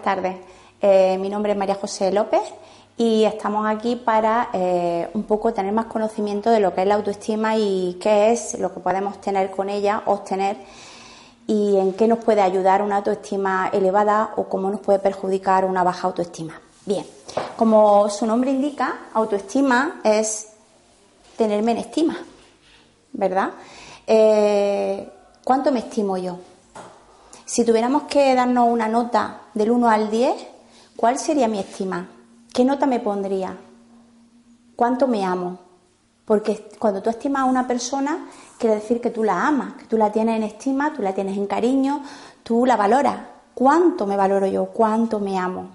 Buenas tardes. Eh, mi nombre es María José López y estamos aquí para eh, un poco tener más conocimiento de lo que es la autoestima y qué es lo que podemos tener con ella, obtener y en qué nos puede ayudar una autoestima elevada o cómo nos puede perjudicar una baja autoestima. Bien, como su nombre indica, autoestima es tenerme en estima, ¿verdad? Eh, ¿Cuánto me estimo yo? Si tuviéramos que darnos una nota del 1 al 10, ¿cuál sería mi estima? ¿Qué nota me pondría? ¿Cuánto me amo? Porque cuando tú estimas a una persona, quiere decir que tú la amas, que tú la tienes en estima, tú la tienes en cariño, tú la valoras. ¿Cuánto me valoro yo? ¿Cuánto me amo?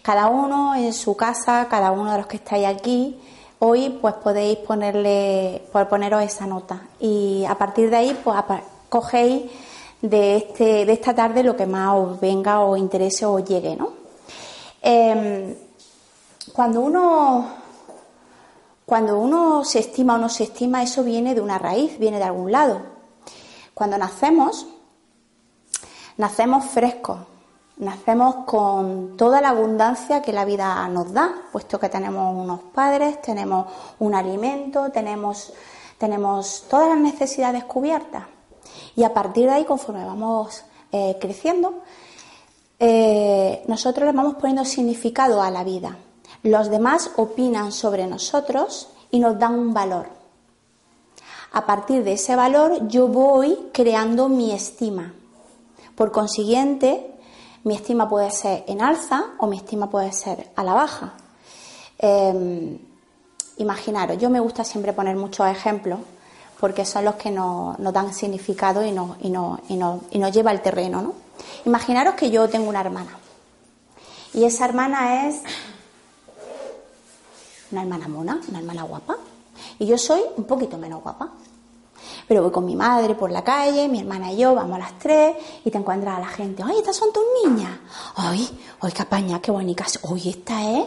Cada uno en su casa, cada uno de los que estáis aquí, hoy pues podéis ponerle, poneros esa nota. Y a partir de ahí, pues cogéis de, este, de esta tarde lo que más os venga o interese o llegue, ¿no? Em, cuando uno cuando uno se estima o no se estima, eso viene de una raíz, viene de algún lado. Cuando nacemos, nacemos frescos, nacemos con toda la abundancia que la vida nos da, puesto que tenemos unos padres, tenemos un alimento, tenemos, tenemos todas las necesidades cubiertas. Y a partir de ahí, conforme vamos eh, creciendo, eh, nosotros le vamos poniendo significado a la vida. Los demás opinan sobre nosotros y nos dan un valor. A partir de ese valor yo voy creando mi estima. Por consiguiente, mi estima puede ser en alza o mi estima puede ser a la baja. Em, imaginaros, yo me gusta siempre poner muchos ejemplos porque son los que nos, dan significado y nos, y, nos, y, nos, lleva al terreno. ¿no? Imaginaros que yo tengo una hermana y esa hermana es una hermana mona, una hermana guapa, y yo soy un poquito menos guapa. Pero voy con mi madre por la calle, mi hermana y yo, vamos a las tres, y te encuentras a la gente, ¡ay, estas son tus niñas! ¡Ay, ay, qué apaña, qué bonitas! ¡Oye, esta es!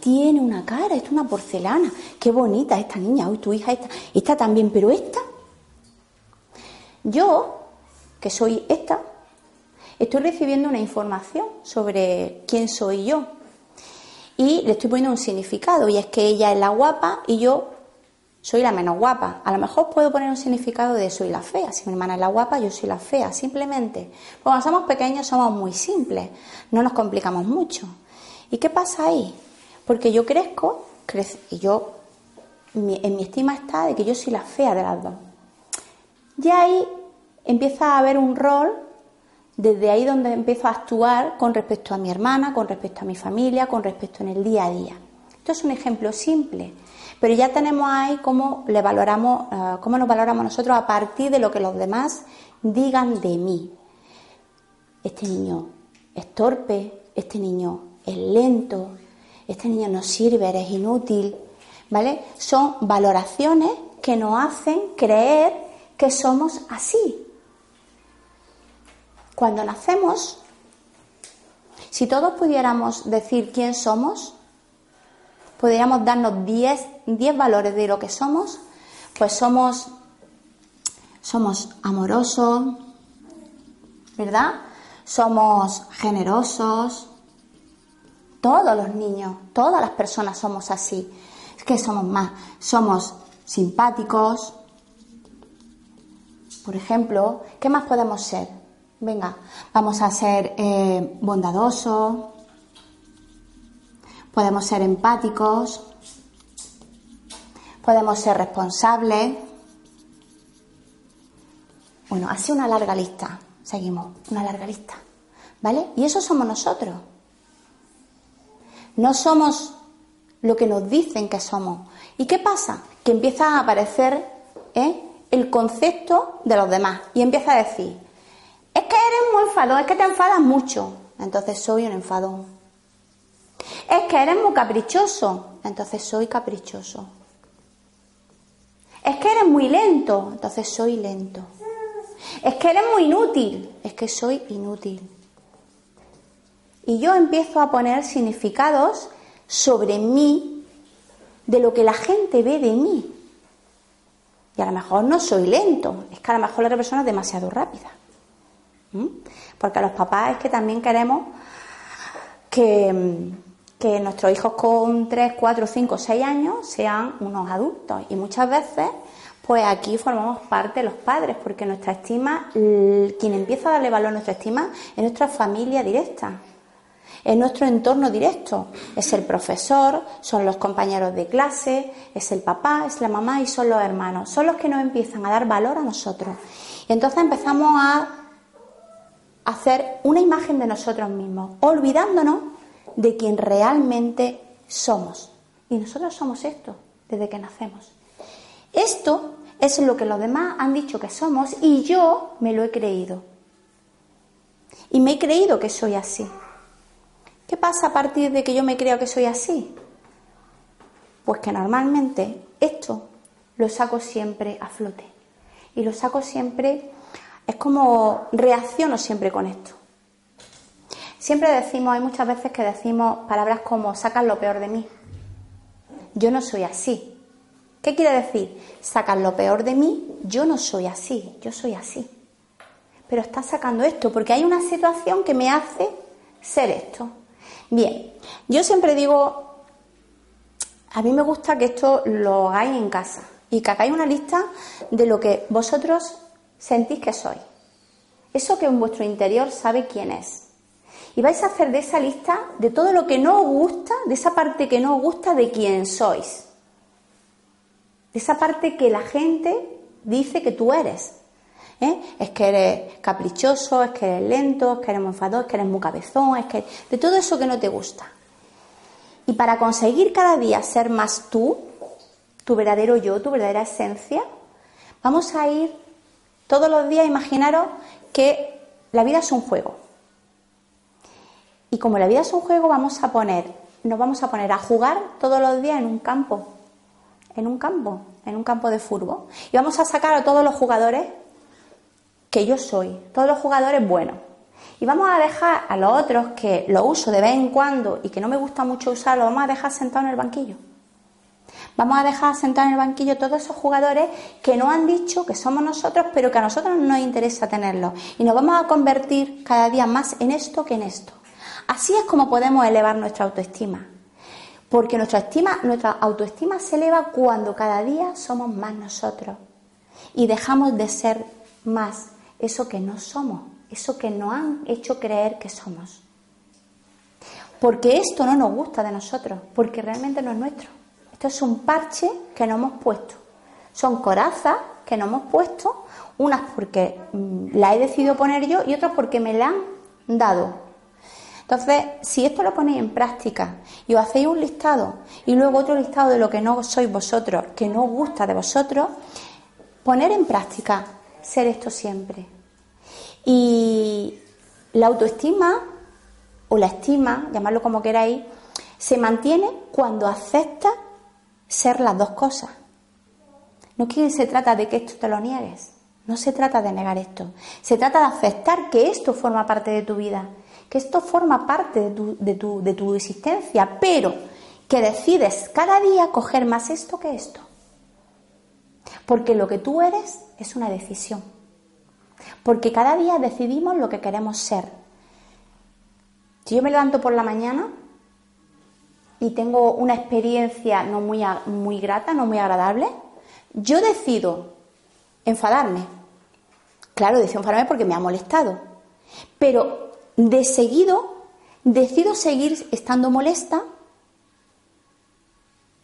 Tiene una cara, es una porcelana, qué bonita esta niña, hoy tu hija esta, esta también, pero esta, yo, que soy esta, estoy recibiendo una información sobre quién soy yo y le estoy poniendo un significado y es que ella es la guapa y yo soy la menos guapa. A lo mejor puedo poner un significado de soy la fea. Si mi hermana es la guapa, yo soy la fea, simplemente. Cuando somos pequeños somos muy simples, no nos complicamos mucho. ¿Y qué pasa ahí? Porque yo crezco, y yo, en mi estima está de que yo soy la fea de las dos. Ya ahí empieza a haber un rol, desde ahí donde empiezo a actuar con respecto a mi hermana, con respecto a mi familia, con respecto en el día a día. Esto es un ejemplo simple, pero ya tenemos ahí cómo, le valoramos, eh, cómo nos valoramos nosotros a partir de lo que los demás digan de mí. Este niño es torpe, este niño es lento, este niño no sirve, eres inútil, ¿vale? Son valoraciones que nos hacen creer que somos así. Cuando nacemos, si todos pudiéramos decir quién somos, podríamos darnos 10, valores de lo que somos, pues somos, somos amorosos, ¿verdad? Somos generosos, Todos los niños, todas las personas somos así. Es que somos más, somos simpáticos. Por ejemplo, ¿qué más podemos ser? Venga, vamos a ser eh, bondadosos, podemos ser empáticos, podemos ser responsables. Bueno, así una larga lista. Seguimos, una larga lista. ¿Vale? Y eso somos nosotros. No somos lo que nos dicen que somos. ¿Y qué pasa? Que empieza a aparecer ¿eh? el concepto de los demás y empieza a decir, es que eres muy enfadón, es que te enfadas mucho, entonces soy un enfadón. Es que eres muy caprichoso, entonces soy caprichoso. Es que eres muy lento, entonces soy lento. Es que eres muy inútil, es que soy inútil. Y yo empiezo a poner significados sobre mí de lo que la gente ve de mí. Y a lo mejor no soy lento, es que a lo mejor la otra persona es demasiado rápida. Porque los papás es que también queremos que, que nuestros hijos con 3, 4, 5, 6 años sean unos adultos. Y muchas veces, pues aquí formamos parte los padres, porque nuestra estima, quien empieza a darle valor a nuestra estima es nuestra familia directa. Es nuestro entorno directo, es el profesor, son los compañeros de clase, es el papá, es la mamá y son los hermanos. Son los que nos empiezan a dar valor a nosotros. Y entonces empezamos a hacer una imagen de nosotros mismos, olvidándonos de quien realmente somos. Y nosotros somos esto desde que nacemos. Esto es lo que los demás han dicho que somos y yo me lo he creído. Y me he creído que soy así. ¿Qué pasa a partir de que yo me creo que soy así? Pues que normalmente esto lo saco siempre a flote. Y lo saco siempre, es como reacciono siempre con esto. Siempre decimos, hay muchas veces que decimos palabras como sacan lo peor de mí. Yo no soy así. ¿Qué quiere decir? Sacan lo peor de mí, yo no soy así, yo soy así. Pero está sacando esto porque hay una situación que me hace ser esto. Bien, yo siempre digo, a mí me gusta que esto lo hagáis en casa y que hagáis una lista de lo que vosotros sentís que sois. Eso que en vuestro interior sabe quién es. Y vais a hacer de esa lista de todo lo que no os gusta, de esa parte que no os gusta de quién sois. De esa parte que la gente dice que tú eres. ¿Eh? Es que eres caprichoso, es que eres lento, es que eres enfadado, es que eres muy cabezón, es que de todo eso que no te gusta. Y para conseguir cada día ser más tú, tu verdadero yo, tu verdadera esencia, vamos a ir todos los días, imaginaros que la vida es un juego. Y como la vida es un juego, vamos a poner, nos vamos a poner a jugar todos los días en un campo, en un campo, en un campo de fútbol. Y vamos a sacar a todos los jugadores que yo soy, todos los jugadores buenos. Y vamos a dejar a los otros que lo uso de vez en cuando y que no me gusta mucho usarlo, vamos a dejar sentado en el banquillo. Vamos a dejar sentado en el banquillo todos esos jugadores que no han dicho que somos nosotros, pero que a nosotros nos interesa tenerlos. Y nos vamos a convertir cada día más en esto que en esto. Así es como podemos elevar nuestra autoestima. Porque nuestra, estima, nuestra autoestima se eleva cuando cada día somos más nosotros y dejamos de ser más eso que no somos, eso que nos han hecho creer que somos. Porque esto no nos gusta de nosotros, porque realmente no es nuestro. Esto es un parche que no hemos puesto. Son corazas que no hemos puesto, unas porque mm, la he decidido poner yo y otras porque me la han dado. Entonces, si esto lo ponéis en práctica y os hacéis un listado y luego otro listado de lo que no sois vosotros, que no os gusta de vosotros, poner en práctica ser esto siempre. Y la autoestima o la estima, llamarlo como queráis, se mantiene cuando aceptas ser las dos cosas. No que se trata de que esto te lo niegues, no se trata de negar esto, se trata de aceptar que esto forma parte de tu vida, que esto forma parte de tu, de tu, de tu existencia, pero que decides cada día coger más esto que esto. Porque lo que tú eres es una decisión. Porque cada día decidimos lo que queremos ser. Si yo me levanto por la mañana, y tengo una experiencia no muy, muy grata, no muy agradable, yo decido enfadarme. Claro, decido enfadarme porque me ha molestado. Pero de seguido decido seguir estando molesta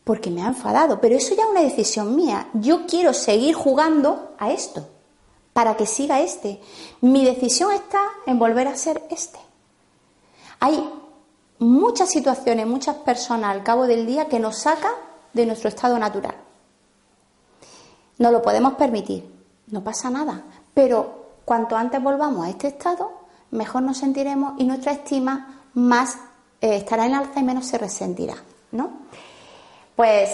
porque me ha enfadado. Pero eso ya es una decisión mía. Yo quiero seguir jugando a esto para que siga este. Mi decisión está en volver a ser este. Hay muchas situaciones, muchas personas al cabo del día que nos sacan de nuestro estado natural. No lo podemos permitir, no pasa nada, pero cuanto antes volvamos a este estado, mejor nos sentiremos y nuestra estima más eh, estará en alza y menos se resentirá, ¿no? Pues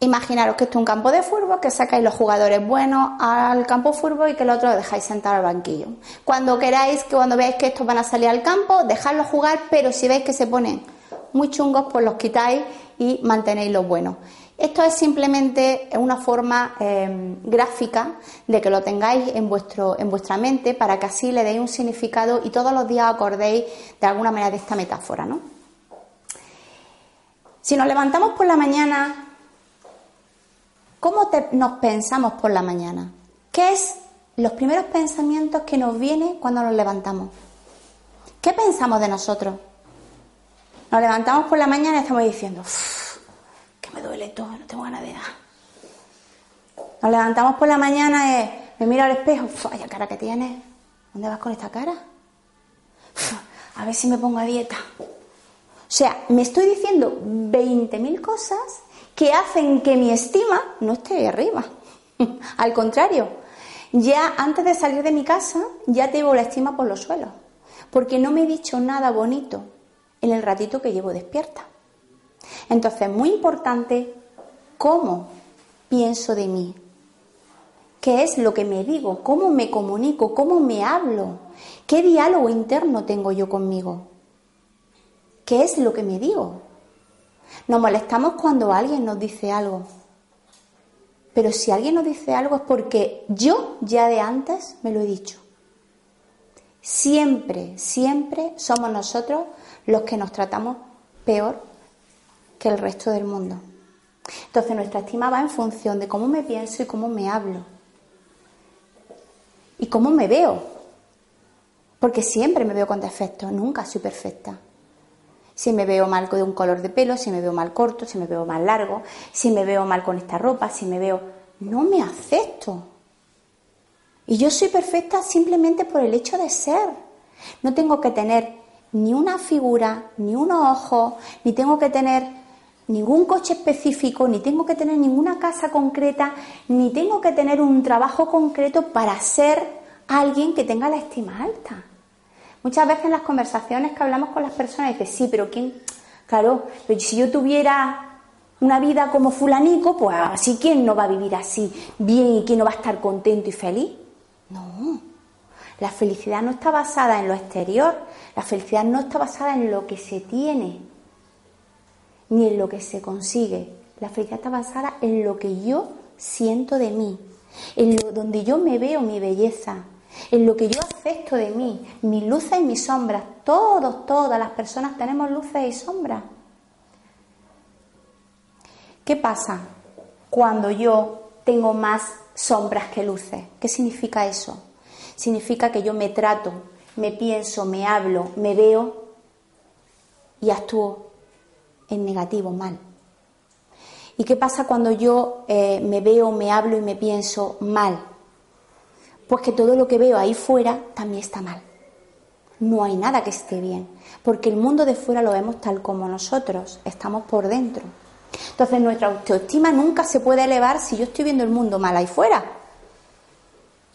imaginaros que esto es un campo de fútbol, que sacáis los jugadores buenos al campo fútbol y que el otro lo dejáis sentado al banquillo. Cuando queráis, que cuando veáis que estos van a salir al campo, dejadlos jugar, pero si veis que se ponen muy chungos, pues los quitáis y mantenéis los buenos. Esto es simplemente una forma em, gráfica de que lo tengáis en, vuestro, en vuestra mente para que así le deis un significado y todos los días acordéis de alguna manera de esta metáfora. ¿no? Si nos levantamos por la mañana, ¿cómo nos pensamos por la mañana? ¿Qué es los primeros pensamientos que nos vienen cuando nos levantamos? ¿Qué pensamos de nosotros? Nos levantamos por la mañana y estamos diciendo, me duele todo, no tengo ganas de nada. Nos levantamos por la mañana y me miro al espejo, vaya cara que tienes, ¿dónde vas con esta cara? a ver si me pongo a dieta. O sea, me estoy diciendo 20.000 cosas que hacen que mi estima no esté arriba. Al contrario, ya antes de salir de mi casa, ya tengo la estima por los suelos. Porque no me he dicho nada bonito en el ratito que llevo despierta. Entonces, muy importante cómo pienso de mí, qué es lo que me digo, cómo me comunico, cómo me hablo, qué diálogo interno tengo yo conmigo, qué es lo que me digo. Nos molestamos cuando alguien nos dice algo, pero si alguien nos dice algo es porque yo ya de antes me lo he dicho. Siempre, siempre somos nosotros los que nos tratamos peor que el resto del mundo. Entonces nuestra estima va en función de cómo me pienso y cómo me hablo. Y cómo me veo. Porque siempre me veo con defectos, nunca soy perfecta. Si me veo mal con un color de pelo, si me veo mal corto, si me veo mal largo, si me veo mal con esta ropa, si me veo... No me acepto. Y yo soy perfecta simplemente por el hecho de ser. No tengo que tener ni una figura, ni unos ojos, ni tengo que tener ningún coche específico, ni tengo que tener ninguna casa concreta, ni tengo que tener un trabajo concreto para ser alguien que tenga la estima alta. Muchas veces en las conversaciones que hablamos con las personas dices, sí, pero ¿quién? Claro, pero si yo tuviera una vida como fulanico, pues así, ¿quién no va a vivir así bien y quién no va a estar contento y feliz? No, la felicidad no está basada en lo exterior, la felicidad no está basada en lo que se tiene, ni en lo que se consigue. La felicidad está basada en lo que yo siento de mí, en lo donde yo me veo mi belleza, en lo que yo acepto de mí, mis luces y mis sombras. Todos, todas las personas tenemos luces y sombras. ¿Qué pasa cuando yo tengo más sombras que luces? ¿Qué significa eso? Significa que yo me trato, me pienso, me hablo, me veo y actúo en negativo, mal. ¿Y qué pasa cuando yo eh, me veo, me hablo y me pienso mal? Pues que todo lo que veo ahí fuera también está mal. No hay nada que esté bien, porque el mundo de fuera lo vemos tal como nosotros, estamos por dentro. Entonces nuestra autoestima nunca se puede elevar si yo estoy viendo el mundo mal ahí fuera.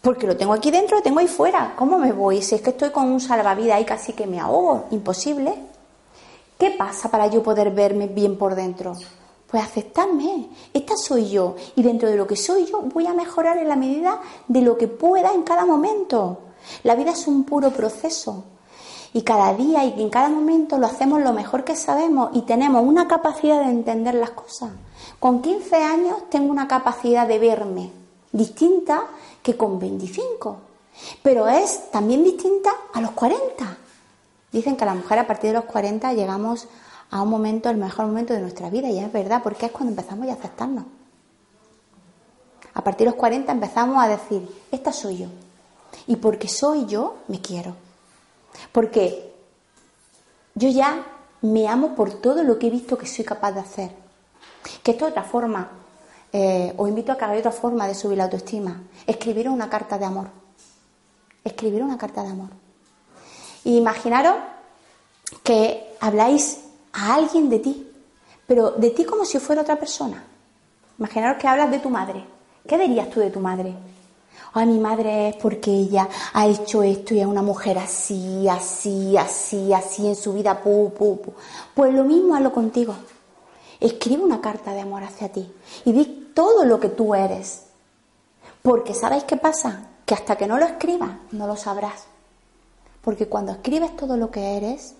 Porque lo tengo aquí dentro, lo tengo ahí fuera. ¿Cómo me voy? Si es que estoy con un salvavidas ahí casi que me ahogo. Imposible. ¿Qué pasa para yo poder verme bien por dentro? Pues aceptarme. Esta soy yo. Y dentro de lo que soy yo voy a mejorar en la medida de lo que pueda en cada momento. La vida es un puro proceso. Y cada día y en cada momento lo hacemos lo mejor que sabemos y tenemos una capacidad de entender las cosas. Con 15 años tengo una capacidad de verme distinta que con 25. Pero es también distinta a los 40. Dicen que a la mujer a partir de los 40 llegamos a un momento, el mejor momento de nuestra vida, y es verdad, porque es cuando empezamos a aceptarnos. A partir de los 40 empezamos a decir, esta soy yo. Y porque soy yo, me quiero. Porque yo ya me amo por todo lo que he visto que soy capaz de hacer. Que esto es otra forma, eh, os invito a que hagáis otra forma de subir la autoestima. Escribir una carta de amor. Escribir una carta de amor. Y imaginaros que habláis a alguien de ti, pero de ti como si fuera otra persona. Imaginaros que hablas de tu madre. ¿Qué dirías tú de tu madre? Ay, mi madre es porque ella ha hecho esto y es una mujer así, así, así, así en su vida, pu, pu, pu. Pues lo mismo hazlo contigo. Escribe una carta de amor hacia ti y di todo lo que tú eres. Porque ¿sabéis qué pasa? Que hasta que no lo escribas, no lo sabrás. Porque cuando escribes todo lo que eres,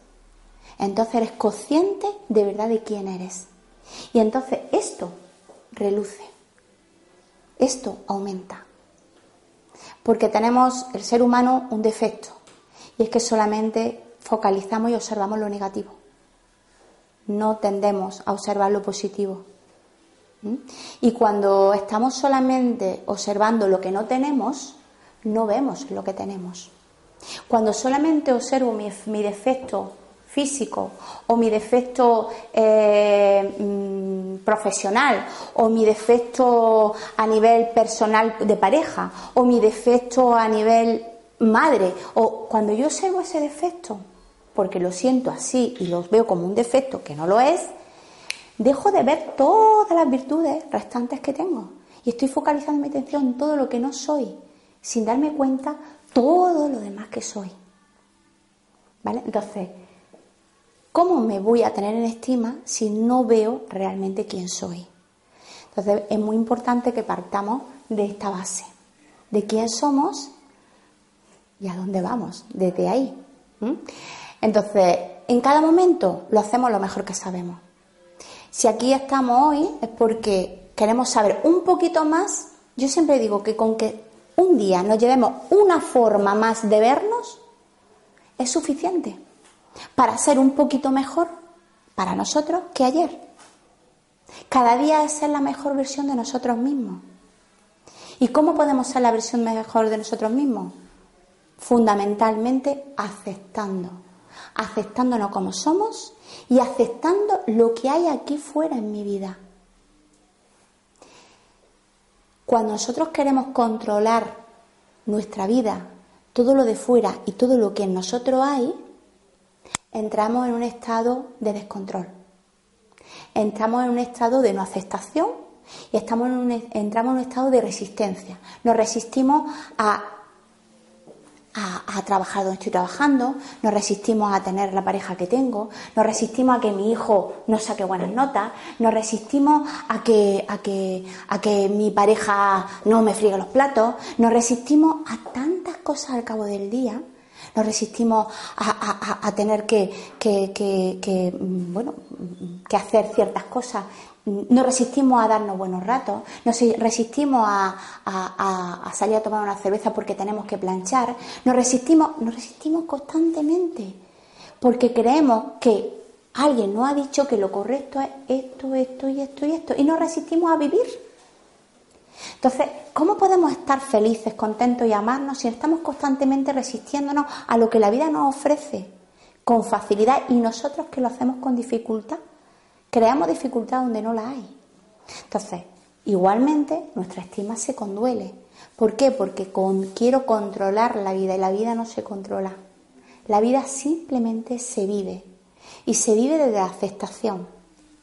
entonces eres consciente de verdad de quién eres. Y entonces esto reluce. Esto aumenta. Porque tenemos el ser humano un defecto. Y es que solamente focalizamos y observamos lo negativo. No tendemos a observar lo positivo. ¿Mm? Y cuando estamos solamente observando lo que no tenemos, no vemos lo que tenemos. Cuando solamente observo mi, defecto físico o mi defecto eh, mm, profesional o mi defecto a nivel personal de pareja o mi defecto a nivel madre o cuando yo observo ese defecto porque lo siento así y lo veo como un defecto que no lo es, dejo de ver todas las virtudes restantes que tengo y estoy focalizando mi atención en todo lo que no soy sin darme cuenta todo lo demás que soy. ¿Vale? Entonces, ¿cómo me voy a tener en estima si no veo realmente quién soy? Entonces, es muy importante que partamos de esta base, de quién somos y a dónde vamos, desde ahí. Entonces, en cada momento lo hacemos lo mejor que sabemos. Si aquí estamos hoy es porque queremos saber un poquito más. Yo siempre digo que con que un día nos llevemos una forma más de vernos, es suficiente para ser un poquito mejor para nosotros que ayer. Cada día es ser la mejor versión de nosotros mismos. ¿Y cómo podemos ser la versión mejor de nosotros mismos? Fundamentalmente aceptando, aceptándonos como somos y aceptando lo que hay aquí fuera en mi vida. Cuando nosotros queremos controlar nuestra vida, todo lo de fuera y todo lo que en nosotros hay, entramos en un estado de descontrol. Entramos en un estado de no aceptación y entramos en un estado de resistencia. Nos resistimos a a, trabajar donde estoy trabajando, nos resistimos a tener la pareja que tengo, nos resistimos a que mi hijo no saque buenas notas, nos resistimos a que, a que, a que mi pareja no me friegue los platos, nos resistimos a tantas cosas al cabo del día, nos resistimos a, tener que, que, que, bueno, que hacer ciertas cosas nos resistimos a darnos buenos ratos, nos resistimos a, salir a tomar una cerveza porque tenemos que planchar, nos resistimos, nos resistimos constantemente porque creemos que alguien nos ha dicho que lo correcto es esto, esto y esto y esto y nos resistimos a vivir. Entonces, ¿cómo podemos estar felices, contentos y amarnos si estamos constantemente resistiéndonos a lo que la vida nos ofrece con facilidad y nosotros que lo hacemos con dificultad? Creamos dificultad donde no la hay. Entonces, igualmente nuestra estima se conduele. ¿Por qué? Porque quiero controlar la vida y la vida no se controla. La vida simplemente se vive y se vive desde la aceptación.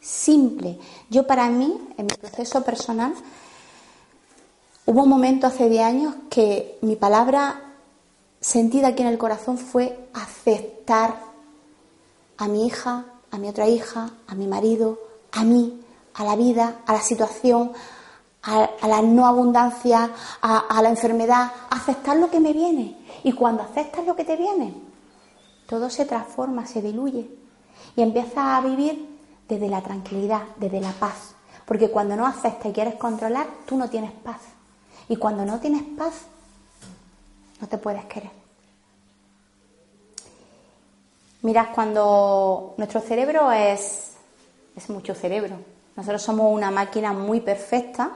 Simple. Yo para mí, en mi proceso personal, hubo un momento hace 10 años que mi palabra sentida aquí en el corazón fue aceptar a mi hija, a mi otra hija, a mi marido, a mí, a la vida, a la situación, a, la no abundancia, a, la enfermedad, aceptar lo que me viene. Y cuando aceptas lo que te viene, todo se transforma, se diluye y empiezas a vivir desde la tranquilidad, desde la paz. Porque cuando no aceptas y quieres controlar, tú no tienes paz. Y cuando no tienes paz, no te puedes querer. Mirad, cuando nuestro cerebro es, es mucho cerebro. Nosotros somos una máquina muy perfecta,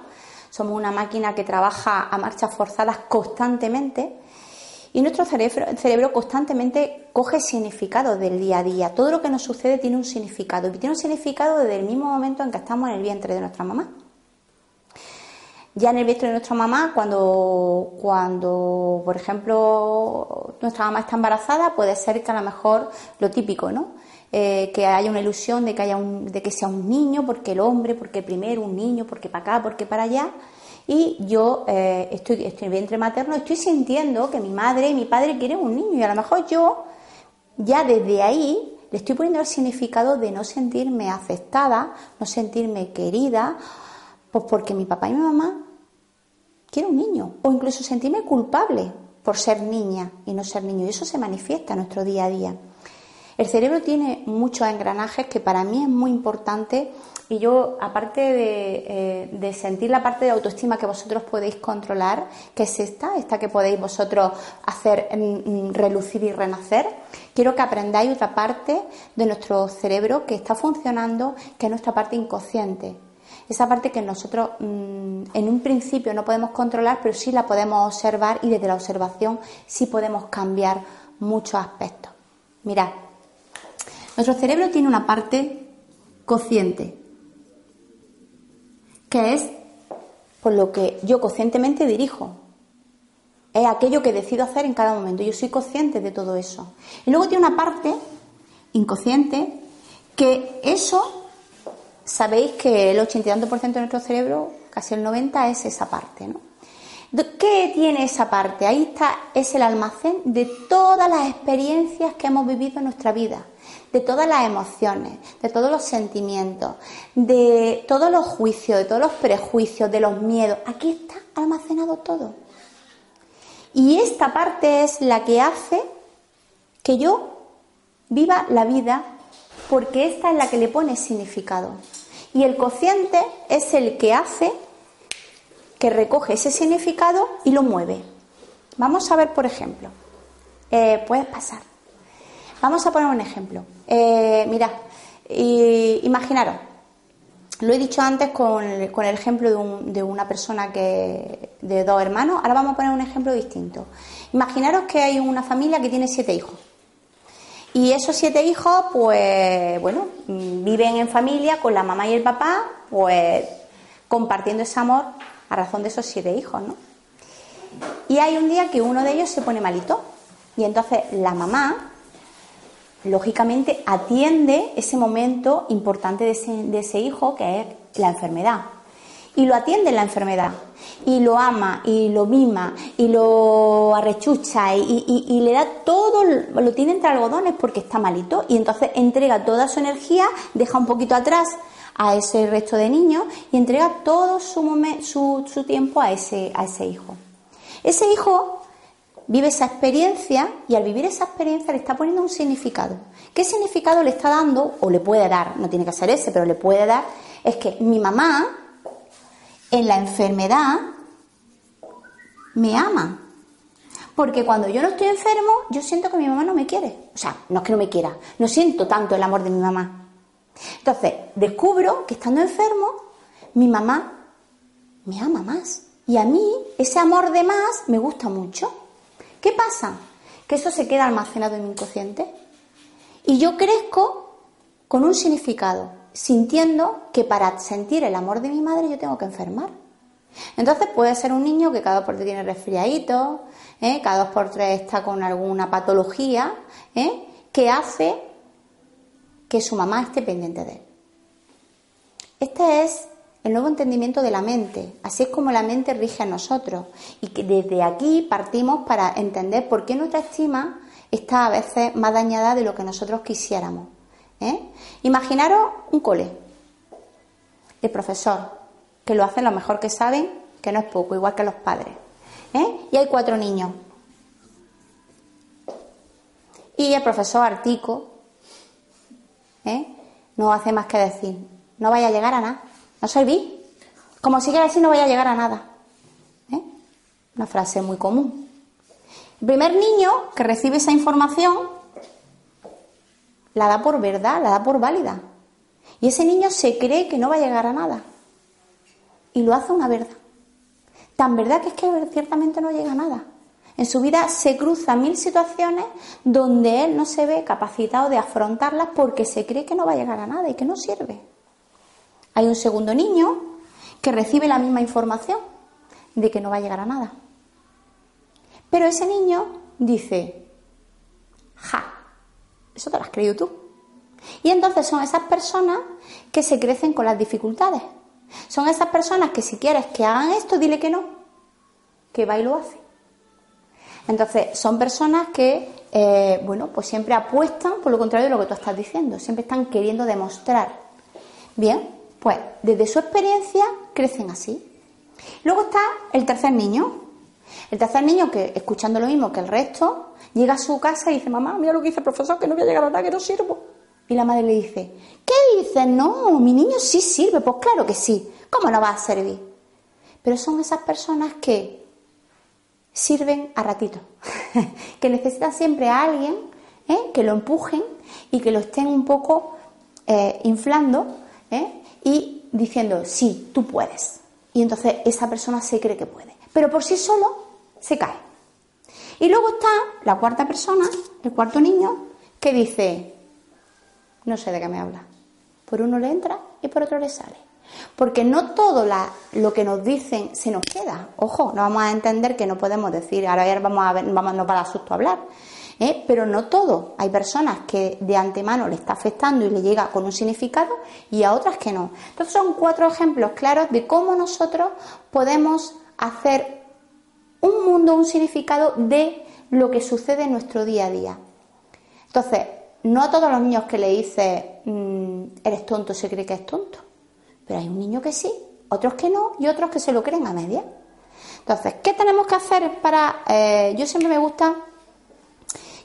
somos una máquina que trabaja a marchas forzadas constantemente y nuestro cerebro, cerebro constantemente coge significado del día a día. Todo lo que nos sucede tiene un significado y tiene un significado desde el mismo momento en que estamos en el vientre de nuestra mamá. Ya en el vientre de nuestra mamá, cuando, cuando, por ejemplo, nuestra mamá está embarazada, puede ser que a lo mejor lo típico, ¿no? Eh, que haya una ilusión de que haya un, de que sea un niño, porque el hombre, porque primero un niño, porque para acá, porque para allá. Y yo eh, estoy, estoy en el vientre materno, estoy sintiendo que mi madre y mi padre quieren un niño. Y a lo mejor yo, ya desde ahí, le estoy poniendo el significado de no sentirme aceptada, no sentirme querida, pues porque mi papá y mi mamá quieren un niño. O incluso sentirme culpable por ser niña y no ser niño. Y eso se manifiesta en nuestro día a día. El cerebro tiene muchos engranajes que para mí es muy importante y yo, aparte de, eh, sentir la parte de autoestima que vosotros podéis controlar, que es esta, esta que podéis vosotros hacer mm, mm, relucir y renacer, quiero que aprendáis otra parte de nuestro cerebro que está funcionando, que es nuestra parte inconsciente. Esa parte que nosotros mm, en un principio no podemos controlar, pero sí la podemos observar y desde la observación sí podemos cambiar muchos aspectos. Mirad, nuestro cerebro tiene una parte consciente, que es por lo que yo conscientemente dirijo. Es aquello que decido hacer en cada momento. Yo soy consciente de todo eso. Y luego tiene una parte inconsciente que eso, sabéis que el 82% de nuestro cerebro, casi el 90%, es esa parte, ¿no? ¿Qué tiene esa parte? Ahí está, es el almacén de todas las experiencias que hemos vivido en nuestra vida de todas las emociones, de todos los sentimientos, de todos los juicios, de todos los prejuicios, de los miedos. Aquí está almacenado todo. Y esta parte es la que hace que yo viva la vida porque esta es la que le pone significado. Y el consciente es el que hace que recoge ese significado y lo mueve. Vamos a ver, por ejemplo, eh, puedes pasar. Vamos a poner un ejemplo. Eh, mirad, imaginaros, lo he dicho antes con, el ejemplo de, una persona que de dos hermanos, ahora vamos a poner un ejemplo distinto. Imaginaros que hay una familia que tiene siete hijos. Y esos siete hijos, pues, bueno, viven en familia con la mamá y el papá, pues, compartiendo ese amor a razón de esos siete hijos, ¿no? Y hay un día que uno de ellos se pone malito. Y entonces la mamá lógicamente atiende ese momento importante de ese, hijo que es la enfermedad. Y lo atiende en la enfermedad. Y lo ama, y lo mima, y lo arrechucha, y, le da todo, lo tiene entre algodones porque está malito. Y entonces entrega toda su energía, deja un poquito atrás a ese resto de niños y entrega todo su, su tiempo a ese, a ese hijo. Ese hijo vive esa experiencia y al vivir esa experiencia le está poniendo un significado. ¿Qué significado le está dando o le puede dar? No tiene que ser ese, pero le puede dar. Es que mi mamá en la enfermedad me ama. Porque cuando yo no estoy enfermo, yo siento que mi mamá no me quiere. O sea, no es que no me quiera, no siento tanto el amor de mi mamá. Entonces, descubro que estando enfermo, mi mamá me ama más. Y a mí, ese amor de más me gusta mucho. ¿Qué pasa? Que eso se queda almacenado en mi inconsciente y yo crezco con un significado, sintiendo que para sentir el amor de mi madre yo tengo que enfermar. Entonces puede ser un niño que cada dos por tres tiene resfriadito, ¿eh? cada dos por tres está con alguna patología ¿eh? que hace que su mamá esté pendiente de él. Este es el nuevo entendimiento de la mente. Así es como la mente rige a nosotros. Y que desde aquí partimos para entender por qué nuestra estima está a veces más dañada de lo que nosotros quisiéramos. ¿Eh? Imaginaros un cole. El profesor, que lo hace lo mejor que saben, que no es poco, igual que los padres. ¿eh? Y hay cuatro niños. Y el profesor Artico ¿eh? no hace más que decir, no vaya a llegar a nada. No serví. Como sigue así no voy a llegar a nada. ¿Eh? Una frase muy común. El primer niño que recibe esa información la da por verdad, la da por válida. Y ese niño se cree que no va a llegar a nada. Y lo hace una verdad. Tan verdad que es que ciertamente no llega a nada. En su vida se cruzan mil situaciones donde él no se ve capacitado de afrontarlas porque se cree que no va a llegar a nada y que no sirve. Hay un segundo niño que recibe la misma información de que no va a llegar a nada. Pero ese niño dice, ja, eso te lo has creído tú. Y entonces son esas personas que se crecen con las dificultades. Son esas personas que si quieres que hagan esto, dile que no, que va y lo hace. Entonces, son personas que, eh, bueno, pues siempre apuestan por lo contrario de lo que tú estás diciendo, siempre están queriendo demostrar. Bien, pues desde su experiencia crecen así. Luego está el tercer niño. El tercer niño que, escuchando lo mismo que el resto, llega a su casa y dice, mamá, mira lo que dice el profesor, que no voy a llegar a nada, que no sirvo. Y la madre le dice, ¿qué dices? No, mi niño sí sirve. Pues claro que sí. ¿Cómo no va a servir? Pero son esas personas que sirven a ratito, que necesitan siempre a alguien ¿eh? que lo empujen y que lo estén un poco eh, inflando ¿eh? y diciendo, sí, tú puedes. Y entonces esa persona se cree que puede. Pero por sí solo se cae. Y luego está la cuarta persona, el cuarto niño, que dice, no sé de qué me habla. Por uno le entra y por otro le sale. Porque no todo lo que nos dicen se nos queda. Ojo, no vamos a entender que no podemos decir, ahora vamos a ver, vamos, no para susto hablar. ¿eh? Pero no todo. Hay personas que de antemano le está afectando y le llega con un significado y a otras que no. Entonces son cuatro ejemplos claros de cómo nosotros podemos hacer un mundo, un significado de lo que sucede en nuestro día a día. Entonces, no a todos los niños que le dices mm, eres tonto se cree que es tonto, pero hay un niño que sí, otros que no y otros que se lo creen a media. Entonces, ¿qué tenemos que hacer para... Eh, yo siempre me gusta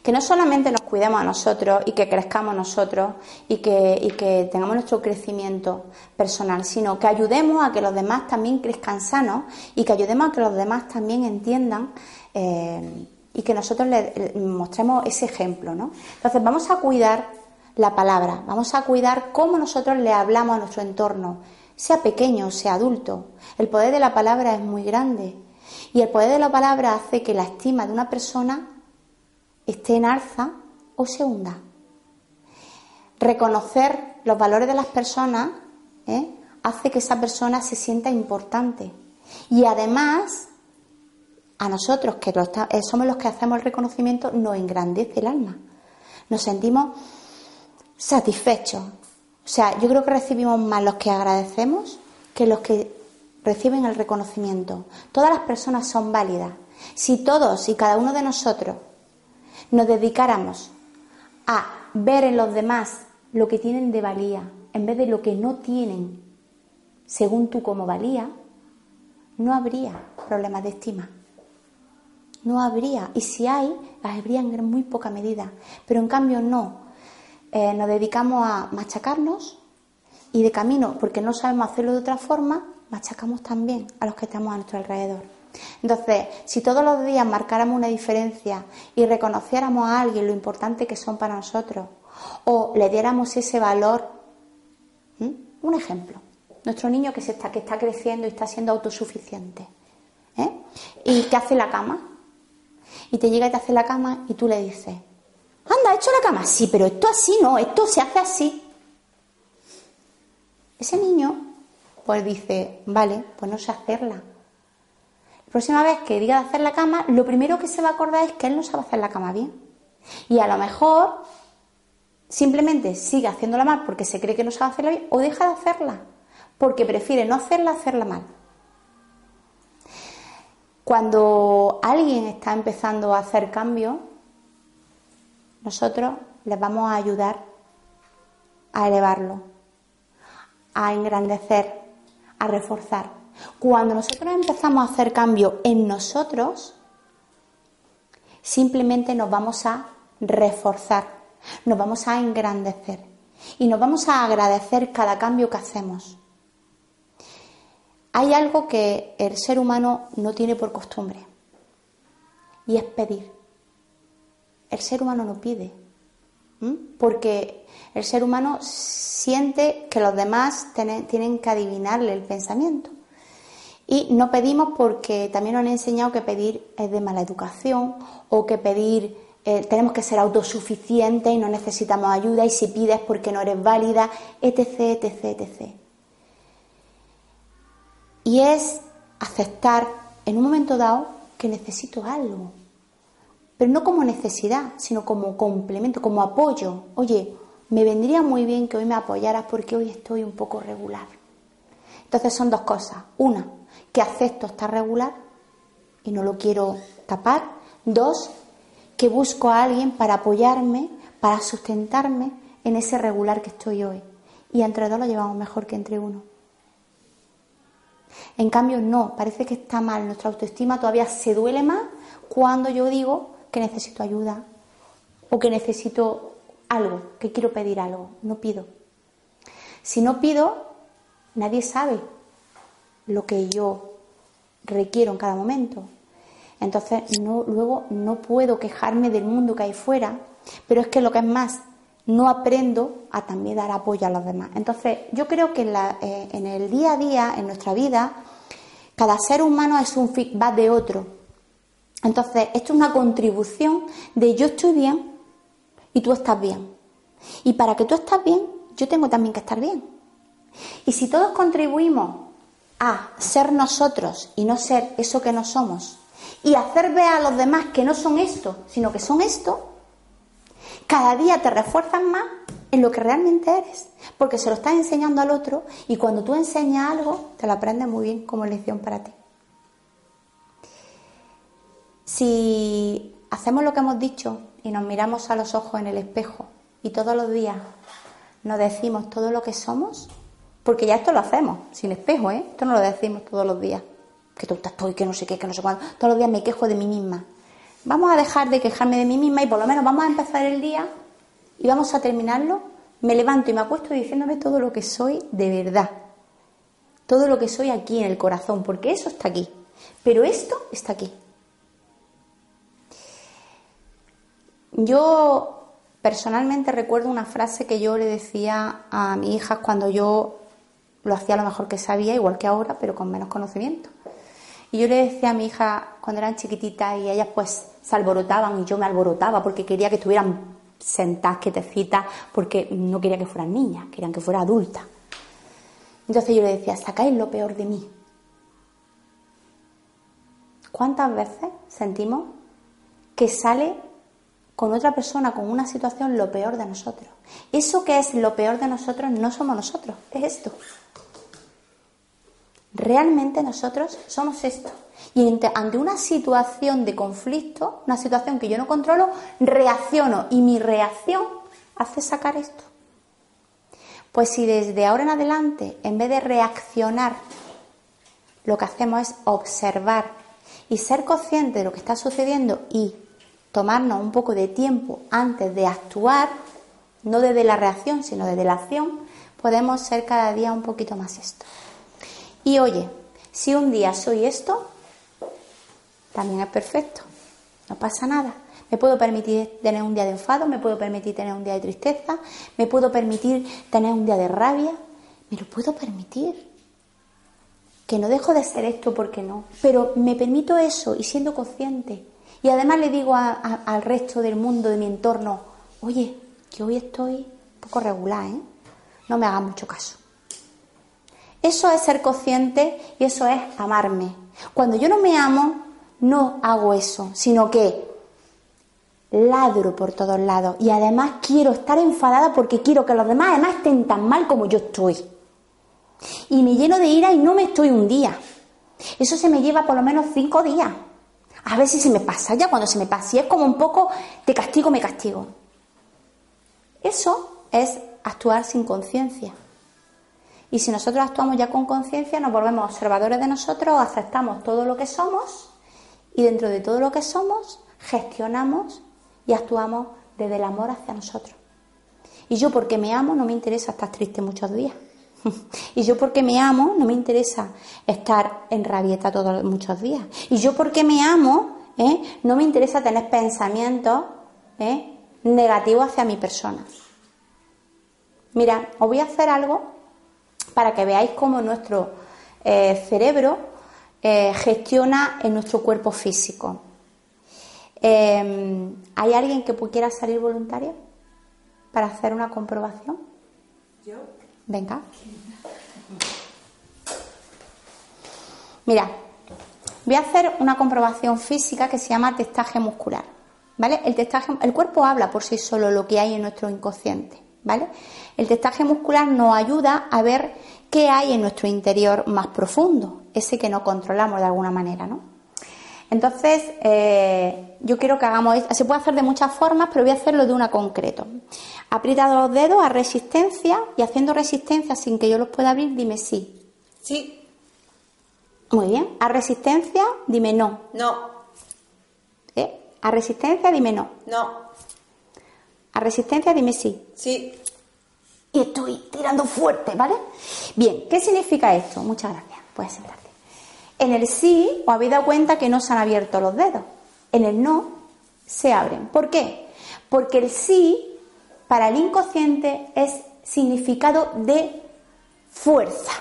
que no solamente nos cuidemos a nosotros y que crezcamos nosotros y que, y que tengamos nuestro crecimiento personal, sino que ayudemos a que los demás también crezcan sanos y que ayudemos a que los demás también entiendan eh, y que nosotros le, mostremos ese ejemplo, ¿no? Entonces vamos a cuidar la palabra, vamos a cuidar cómo nosotros le hablamos a nuestro entorno, sea pequeño, sea adulto. El poder de la palabra es muy grande y el poder de la palabra hace que la estima de una persona esté en alza o se hunda. Reconocer los valores de las personas ¿eh? hace que esa persona se sienta importante y además a nosotros, que eh, somos los que hacemos el reconocimiento, nos engrandece el alma. Nos sentimos satisfechos. O sea, yo creo que recibimos más los que agradecemos que los que reciben el reconocimiento. Todas las personas son válidas. Si todos y cada uno de nosotros nos dedicáramos a ver en los demás lo que tienen de valía en vez de lo que no tienen según tú como valía, no habría problemas de estima no habría. Y si hay, habría en muy poca medida. Pero en cambio no. Eh, nos dedicamos a machacarnos y de camino, porque no sabemos hacerlo de otra forma, machacamos también a los que estamos a nuestro alrededor. Entonces, si todos los días marcáramos una diferencia y reconociéramos a alguien lo importante que son para nosotros, o le diéramos ese valor, un ejemplo, nuestro niño que, se está, que está creciendo y está siendo autosuficiente, ¿eh? y que hace la cama, y te llega y te hace la cama y tú le dices, anda, he hecho la cama. Sí, pero esto así no, esto se hace así. Ese niño pues dice, vale, pues no sé hacerla. Próxima vez que diga de hacer la cama, lo primero que se va a acordar es que él no sabe hacer la cama bien. Y a lo mejor simplemente sigue haciéndola mal porque se cree que no sabe hacerla bien o deja de hacerla porque prefiere no hacerla, hacerla mal. Cuando alguien está empezando a hacer cambio, nosotros les vamos a ayudar a elevarlo, a engrandecer, a reforzar. Cuando nosotros empezamos a hacer cambio en nosotros, simplemente nos vamos a reforzar, nos vamos a engrandecer y nos vamos a agradecer cada cambio que hacemos. Hay algo que el ser humano no tiene por costumbre y es pedir. El ser humano no pide, porque el ser humano siente que los demás tienen que adivinarle el pensamiento. Y no pedimos porque también nos han enseñado que pedir es de mala educación o que pedir eh, tenemos que ser autosuficientes y no necesitamos ayuda y si pides porque no eres válida, etc, etc, etc. Y es aceptar en un momento dado que necesito algo, pero no como necesidad, sino como complemento, como apoyo. Oye, me vendría muy bien que hoy me apoyaras porque hoy estoy un poco regular. Entonces son dos cosas. Una, que acepto estar regular y no lo quiero tapar. Dos, que busco a alguien para apoyarme, para sustentarme en ese regular que estoy hoy. Y entre dos lo llevamos mejor que entre uno. En cambio, no, parece que está mal. Nuestra autoestima todavía se duele más cuando yo digo que necesito ayuda o que necesito algo, que quiero pedir algo. No pido. Si no pido, nadie sabe lo que yo requiero en cada momento. Entonces, luego no puedo quejarme del mundo que hay fuera, pero es que lo que es más, no aprendo a también dar apoyo a los demás. Entonces, yo creo que en, eh, en el día a día, en nuestra vida, cada ser humano es un feedback de otro. Entonces, esto es una contribución de yo estoy bien y tú estás bien. Y para que tú estés bien, yo tengo también que estar bien. Y si todos contribuimos a ser nosotros y no ser eso que no somos, y hacer ver a los demás que no son esto, sino que son esto, cada día te refuerzas más en lo que realmente eres, porque se lo estás enseñando al otro y cuando tú enseñas algo, te lo aprendes muy bien como lección para ti. Si hacemos lo que hemos dicho y nos miramos a los ojos en el espejo y todos los días nos decimos todo lo que somos, porque ya esto lo hacemos sin espejo, ¿eh? Esto no lo decimos todos los días que tonta estoy, que no sé qué, que no sé cuándo. Todos los días me quejo de mí misma. Vamos a dejar de quejarme de mí misma y por lo menos vamos a empezar el día y vamos a terminarlo. Me levanto y me acuesto diciéndome todo lo que soy de verdad. Todo lo que soy aquí en el corazón, porque eso está aquí. Pero esto está aquí. Yo personalmente recuerdo una frase que yo le decía a mi hija cuando yo lo hacía lo mejor que sabía, igual que ahora, pero con menos conocimiento. Y yo le decía a mi hija cuando eran chiquititas y ellas pues se alborotaban y yo me alborotaba porque quería que estuvieran sentadas, quietecitas, porque no quería que fueran niñas, querían que fuera adultas. Entonces yo le decía, sacáis lo peor de mí. ¿Cuántas veces sentimos que sale con otra persona, con una situación, lo peor de nosotros? Eso que es lo peor de nosotros no somos nosotros, es esto. Realmente nosotros somos esto. Y ante una situación de conflicto, una situación que yo no controlo, reacciono y mi reacción hace sacar esto. Pues si desde ahora en adelante, en vez de reaccionar, lo que hacemos es observar y ser consciente de lo que está sucediendo y tomarnos un poco de tiempo antes de actuar, no desde la reacción, sino desde la acción, podemos ser cada día un poquito más esto. Y oye, si un día soy esto, también es perfecto, no pasa nada. Me puedo permitir tener un día de enfado, me puedo permitir tener un día de tristeza, me puedo permitir tener un día de rabia, me lo puedo permitir. Que no dejo de ser esto porque no, pero me permito eso y siendo consciente. Y además le digo al resto del mundo, de mi entorno, oye, que hoy estoy un poco regular, ¿eh? No me haga mucho caso. Eso es ser consciente y eso es amarme. Cuando yo no me amo, no hago eso, sino que ladro por todos lados y además quiero estar enfadada porque quiero que los demás además estén tan mal como yo estoy. Y me lleno de ira y no me estoy un día. Eso se me lleva por lo menos cinco días. A ver si se me pasa ya cuando se me pasa. Y es como un poco te castigo, me castigo. Eso es actuar sin conciencia. Y si nosotros actuamos ya con conciencia, nos volvemos observadores de nosotros, aceptamos todo lo que somos y dentro de todo lo que somos, gestionamos y actuamos desde el amor hacia nosotros. Y yo porque me amo no me interesa estar triste muchos días. y yo porque me amo no me interesa estar en rabieta todos muchos días. Y yo porque me amo ¿eh? no me interesa tener pensamientos ¿eh? negativo hacia mi persona. Mira, os voy a hacer algo para que veáis cómo nuestro eh, cerebro eh, gestiona en nuestro cuerpo físico. Em, ¿Hay alguien que quiera salir voluntario para hacer una comprobación? Yo. Venga. Mira, voy a hacer una comprobación física que se llama testaje muscular. ¿Vale? El, testaje, el cuerpo habla por sí solo lo que hay en nuestro inconsciente. ¿Vale? El testaje muscular nos ayuda a ver qué hay en nuestro interior más profundo, ese que no controlamos de alguna manera, ¿no? Entonces, eh, yo quiero que hagamos esto. Se puede hacer de muchas formas, pero voy a hacerlo de una concreto. Aprieta los dedos a resistencia y haciendo resistencia sin que yo los pueda abrir, dime sí. Sí. Muy bien. A resistencia, dime no. No. ¿Eh? A resistencia, dime no. No. A resistencia, dime sí. Sí. Y estoy tirando fuerte, ¿vale? Bien, ¿qué significa esto? Muchas gracias. Puedes sentarte. En el sí, os habéis dado cuenta que no se han abierto los dedos. En el no, se abren. ¿Por qué? Porque el sí, para el inconsciente, es significado de fuerza.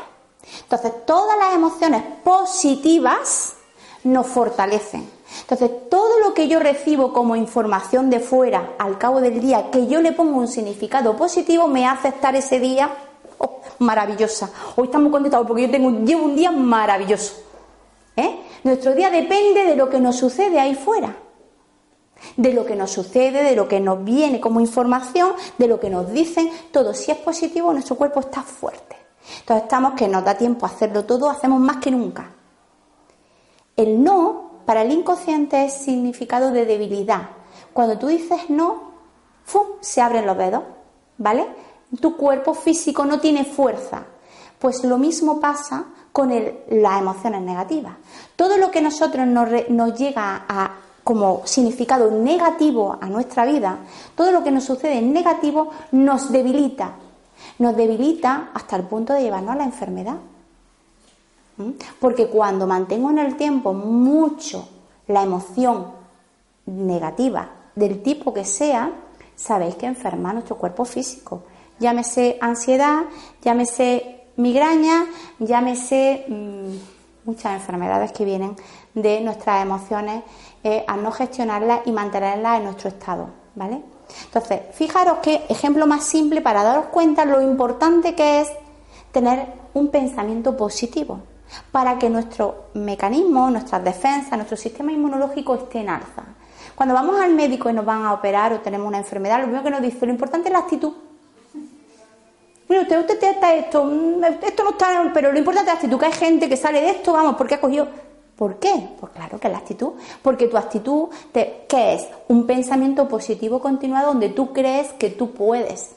Entonces, todas las emociones positivas nos fortalecen. Entonces, todo lo que yo recibo como información de fuera al cabo del día, que yo le pongo un significado positivo, me hace estar ese día oh, maravillosa. Hoy estamos contentos porque yo tengo, llevo un día maravilloso. ¿Eh? Nuestro día depende de lo que nos sucede ahí fuera. De lo que nos sucede, de lo que nos viene como información, de lo que nos dicen, todo. Si es positivo, nuestro cuerpo está fuerte. Entonces estamos que nos da tiempo a hacerlo todo, hacemos más que nunca. El no, para el inconsciente, es significado de debilidad. Cuando tú dices no, ¡fum! se abren los dedos, ¿vale? Tu cuerpo físico no tiene fuerza. Pues lo mismo pasa con las emociones negativas. Todo lo que nosotros nos, nos llega a como significado negativo a nuestra vida, todo lo que nos sucede en negativo nos debilita, nos debilita hasta el punto de llevarnos a la enfermedad. ¿Mm? Porque cuando mantengo en el tiempo mucho la emoción negativa del tipo que sea, sabéis que enferma nuestro cuerpo físico. Llámese ansiedad, llámese migraña, llámese mm, muchas enfermedades que vienen de nuestras emociones eh, al no gestionarlas y mantenerlas en nuestro estado, ¿vale? Entonces, fijaros qué ejemplo más simple para daros cuenta lo importante que es tener un pensamiento positivo para que nuestro mecanismo, nuestras defensas, nuestro sistema inmunológico esté en alza. Cuando vamos al médico y nos van a operar o tenemos una enfermedad, lo primero que nos dice, lo importante es la actitud. Mira, usted, usted está esto, mm, esto no está, pero lo importante es la actitud, que hay gente que sale de esto, vamos, porque ha cogido ¿Por qué? Pues claro que es la actitud. Porque tu actitud, te, ¿qué es? Un pensamiento positivo continuado donde tú crees que tú puedes.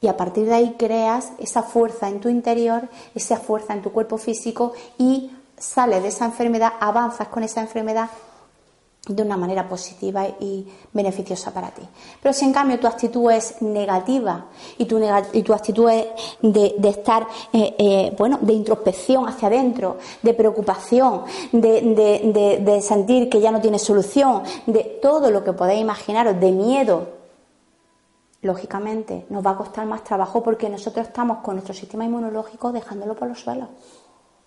Y a partir de ahí creas esa fuerza en tu interior, esa fuerza en tu cuerpo físico y sales de esa enfermedad, avanzas con esa enfermedad de una manera positiva y beneficiosa para ti. Pero si en cambio tu actitud es negativa y tu, y tu actitud es de, estar, eh, eh, bueno, de introspección hacia adentro, de preocupación, de, de, sentir que ya no tienes solución, de todo lo que podéis imaginaros, de miedo, lógicamente nos va a costar más trabajo porque nosotros estamos con nuestro sistema inmunológico dejándolo por los suelos.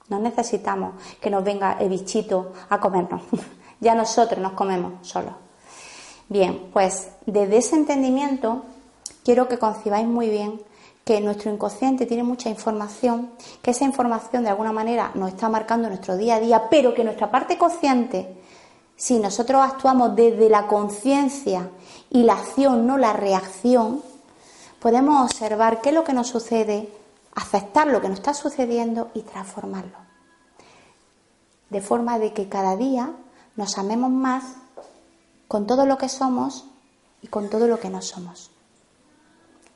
No necesitamos que nos venga el bichito a comernos. ya nosotros nos comemos solos. Bien, pues desde ese entendimiento quiero que concibáis muy bien que nuestro inconsciente tiene mucha información, que esa información de alguna manera nos está marcando nuestro día a día, pero que nuestra parte consciente, si nosotros actuamos desde la conciencia y la acción, no la reacción, podemos observar qué es lo que nos sucede, aceptar lo que nos está sucediendo y transformarlo. De forma de que cada día nos amemos más con todo lo que somos y con todo lo que no somos.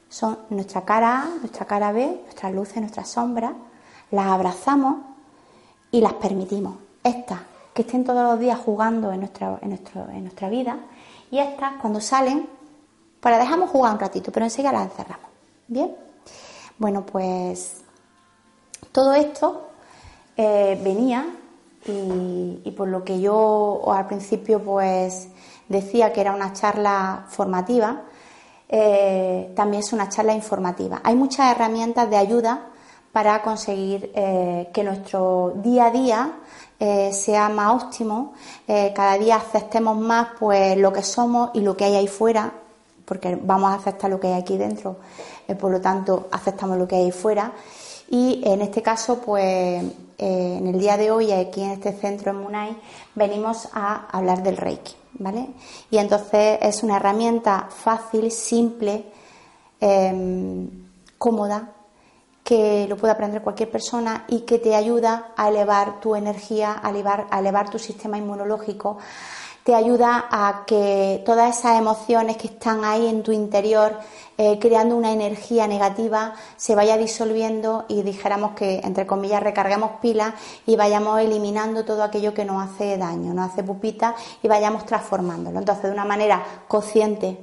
Son nuestra cara A, nuestra cara B, nuestras luces, nuestras sombras, las abrazamos y las permitimos. Estas que estén todos los días jugando en nuestra, en nuestro, en nuestra vida y estas cuando salen, pues las dejamos jugar un ratito, pero enseguida las encerramos. ¿Bien? Bueno, pues todo esto eh, venía y, por lo que yo al principio pues decía que era una charla formativa, eh, también es una charla informativa. Hay muchas herramientas de ayuda para conseguir eh, que nuestro día a día eh, sea más óptimo, cada día aceptemos más pues lo que somos y lo que hay ahí fuera, porque vamos a aceptar lo que hay aquí dentro, por lo tanto aceptamos lo que hay ahí fuera y en este caso pues en el día de hoy aquí en este centro en Munay venimos a hablar del Reiki. ¿vale? Y entonces es una herramienta fácil, simple, em, cómoda, que lo puede aprender cualquier persona y que te ayuda a elevar tu energía, a elevar, a elevar tu sistema inmunológico, te ayuda a que todas esas emociones que están ahí en tu interior, eh, creando una energía negativa, se vaya disolviendo y dijéramos que, entre comillas, recarguemos pilas y vayamos eliminando todo aquello que nos hace daño, nos hace pupita y vayamos transformándolo. Entonces, de una manera consciente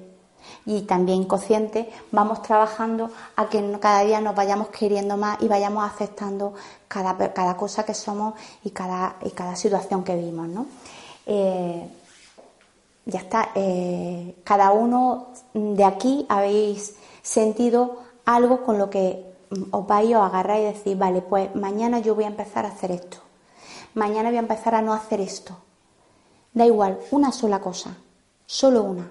y también inconsciente, vamos trabajando a que cada día nos vayamos queriendo más y vayamos aceptando cada, cada cosa que somos y cada, y cada situación que vivimos. ¿no? Eh, ya está, eh, cada uno de aquí habéis sentido algo con lo que os vais a agarrar y decir, vale, pues mañana yo voy a empezar a hacer esto, mañana voy a empezar a no hacer esto. Da igual, una sola cosa, solo una.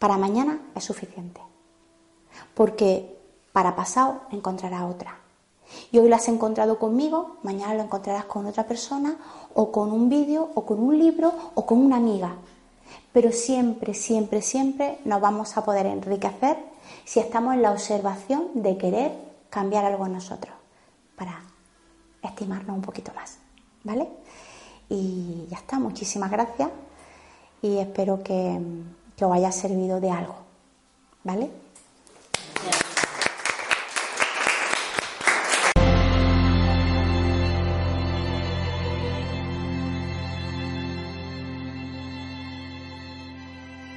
Para mañana es suficiente. Porque para pasado encontrarás otra. Y hoy la has encontrado conmigo, mañana lo encontrarás con otra persona, o con un vídeo, o con un libro, o con una amiga pero siempre, siempre, siempre nos vamos a poder enriquecer si estamos en la observación de querer cambiar algo en nosotros para estimarnos un poquito más, ¿vale? Y ya está, muchísimas gracias y espero que, que os haya servido de algo, ¿vale?